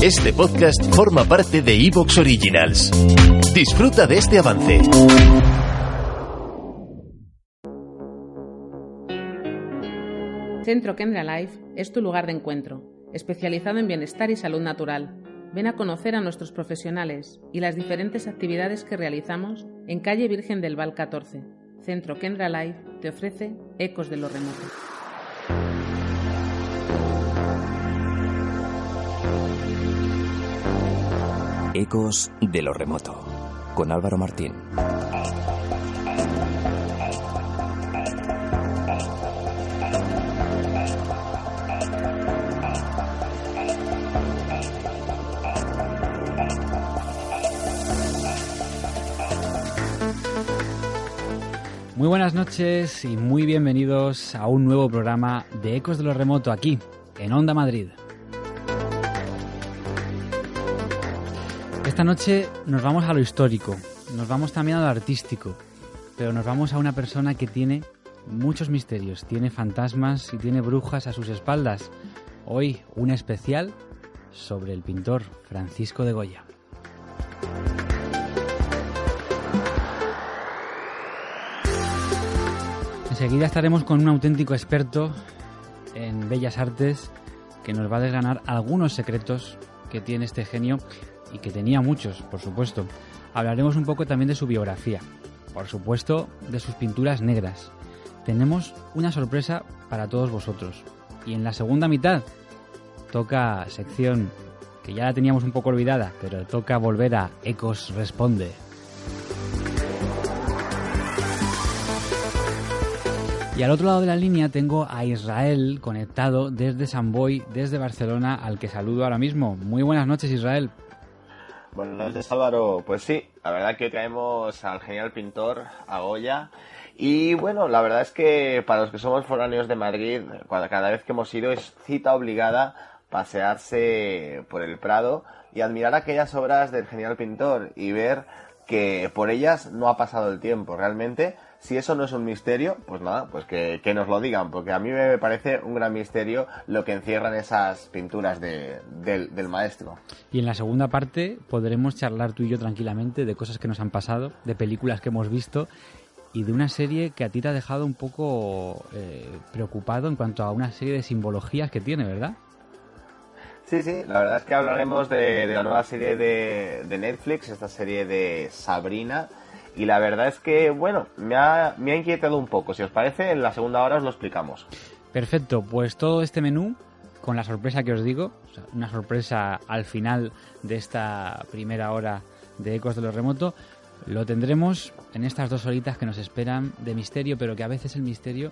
Este podcast forma parte de Evox Originals. Disfruta de este avance. Centro Kendra Life es tu lugar de encuentro, especializado en bienestar y salud natural. Ven a conocer a nuestros profesionales y las diferentes actividades que realizamos en calle Virgen del Val 14. Centro Kendra Life te ofrece Ecos de lo Remoto. Ecos de lo remoto, con Álvaro Martín. Muy buenas noches y muy bienvenidos a un nuevo programa de Ecos de lo Remoto aquí, en Onda Madrid. Esta noche nos vamos a lo histórico, nos vamos también a lo artístico, pero nos vamos a una persona que tiene muchos misterios, tiene fantasmas y tiene brujas a sus espaldas. Hoy un especial sobre el pintor Francisco de Goya. Enseguida estaremos con un auténtico experto en bellas artes que nos va a desganar algunos secretos que tiene este genio y que tenía muchos, por supuesto. Hablaremos un poco también de su biografía, por supuesto de sus pinturas negras. Tenemos una sorpresa para todos vosotros. Y en la segunda mitad toca sección que ya la teníamos un poco olvidada, pero toca volver a Ecos Responde. Y al otro lado de la línea tengo a Israel conectado desde San Boy, desde Barcelona, al que saludo ahora mismo. Muy buenas noches, Israel. Buenas noches, Álvaro. Pues sí, la verdad que hoy traemos al genial pintor, a Goya. Y bueno, la verdad es que para los que somos foráneos de Madrid, cada vez que hemos ido es cita obligada pasearse por el Prado y admirar aquellas obras del genial pintor y ver que por ellas no ha pasado el tiempo realmente si eso no es un misterio, pues nada, pues que, nos lo digan, porque a mí me parece un gran misterio lo que encierran esas pinturas del, maestro. Y en la segunda parte podremos charlar tú y yo tranquilamente de cosas que nos han pasado, de películas que hemos visto y de una serie que a ti te ha dejado un poco eh, preocupado en cuanto a una serie de simbologías que tiene, ¿verdad? Sí, sí, la verdad es que hablaremos de, la nueva serie de, de Netflix, esta serie de Sabrina, y la verdad es que, bueno, me ha, me ha inquietado un poco. Si os parece, en la segunda hora os lo explicamos. Perfecto, pues todo este menú, con la sorpresa que os digo, una sorpresa al final de esta primera hora de Ecos de lo Remoto, lo tendremos en estas dos horitas que nos esperan de misterio, pero que a veces el misterio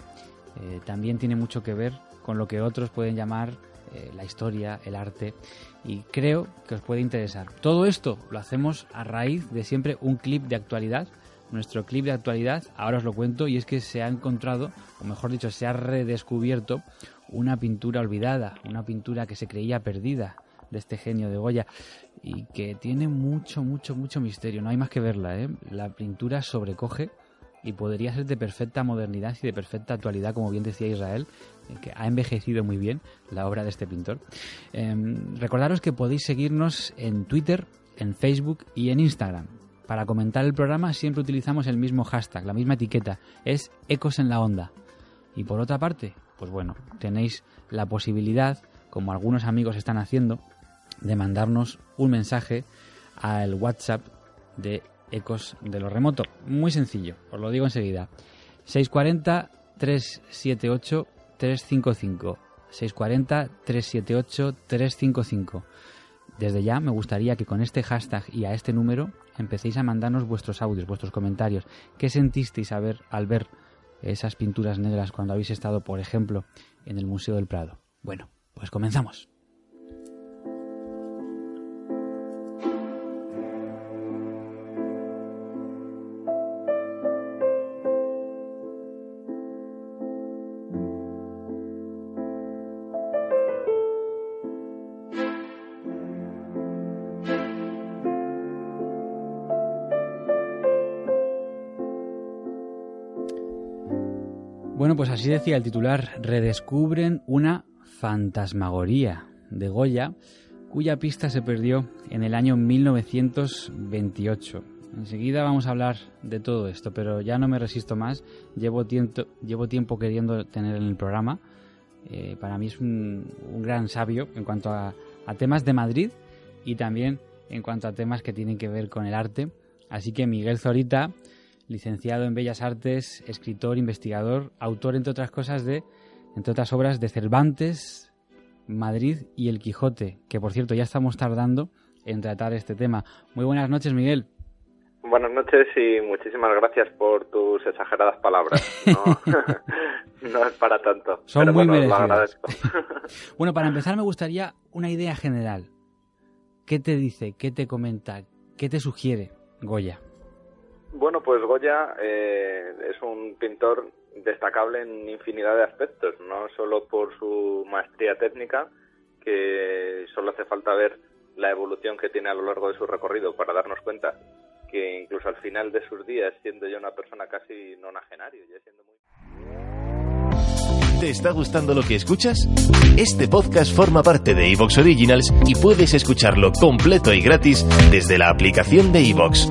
eh, también tiene mucho que ver con lo que otros pueden llamar eh, la historia, el arte, y creo que os puede interesar. Todo esto lo hacemos a raíz de siempre un clip de actualidad. Nuestro clip de actualidad, ahora os lo cuento, y es que se ha encontrado, o mejor dicho, se ha redescubierto una pintura olvidada, una pintura que se creía perdida de este genio de Goya y que tiene mucho, mucho, mucho misterio. No hay más que verla, ¿eh? La pintura sobrecoge y podría ser de perfecta modernidad y de perfecta actualidad, como bien decía Israel, eh, que ha envejecido muy bien la obra de este pintor. Em, recordaros que podéis seguirnos en Twitter, en Facebook y en Instagram. Para comentar el programa siempre utilizamos el mismo hashtag, la misma etiqueta, es Ecos en la Onda. Y por otra parte, pues bueno, tenéis la posibilidad, como algunos amigos están haciendo, de mandarnos un mensaje al WhatsApp de Ecos de lo Remoto. Muy sencillo, os lo digo enseguida. 640 378 355. 640 378 355. Desde ya me gustaría que con este hashtag y a este número empecéis a mandarnos vuestros audios, vuestros comentarios. ¿Qué sentisteis a ver, al ver esas pinturas negras cuando habéis estado, por ejemplo, en el Museo del Prado? Bueno, pues comenzamos. Pues así decía el titular, redescubren una fantasmagoría de Goya, cuya pista se perdió en el año 1928. Enseguida vamos a hablar de todo esto, pero ya no me resisto más. Llevo tiempo, queriendo tener en el programa. Eh, para mí es un, gran sabio en cuanto a, a temas de Madrid y también en cuanto a temas que tienen que ver con el arte. Así que Miguel Zorita, licenciado en Bellas Artes, escritor, investigador, autor, entre otras cosas, de, entre otras obras de Cervantes, Madrid y El Quijote, que por cierto ya estamos tardando en tratar este tema. Muy buenas noches, Miguel. Buenas noches y muchísimas gracias por tus exageradas palabras. No, es para tanto. Son muy bueno, bueno, para empezar me gustaría una idea general. ¿Qué te dice, qué te comenta, qué te sugiere Goya? Bueno, pues Goya eh, es un pintor destacable en infinidad de aspectos, no solo por su maestría técnica, que solo hace falta ver la evolución que tiene a lo largo de su recorrido para darnos cuenta que incluso al final de sus días, siendo ya una persona casi nonagenario, ya siendo muy... ¿Te está gustando lo que escuchas? Este podcast forma parte de Evox Originals y puedes escucharlo completo y gratis desde la aplicación de Evox.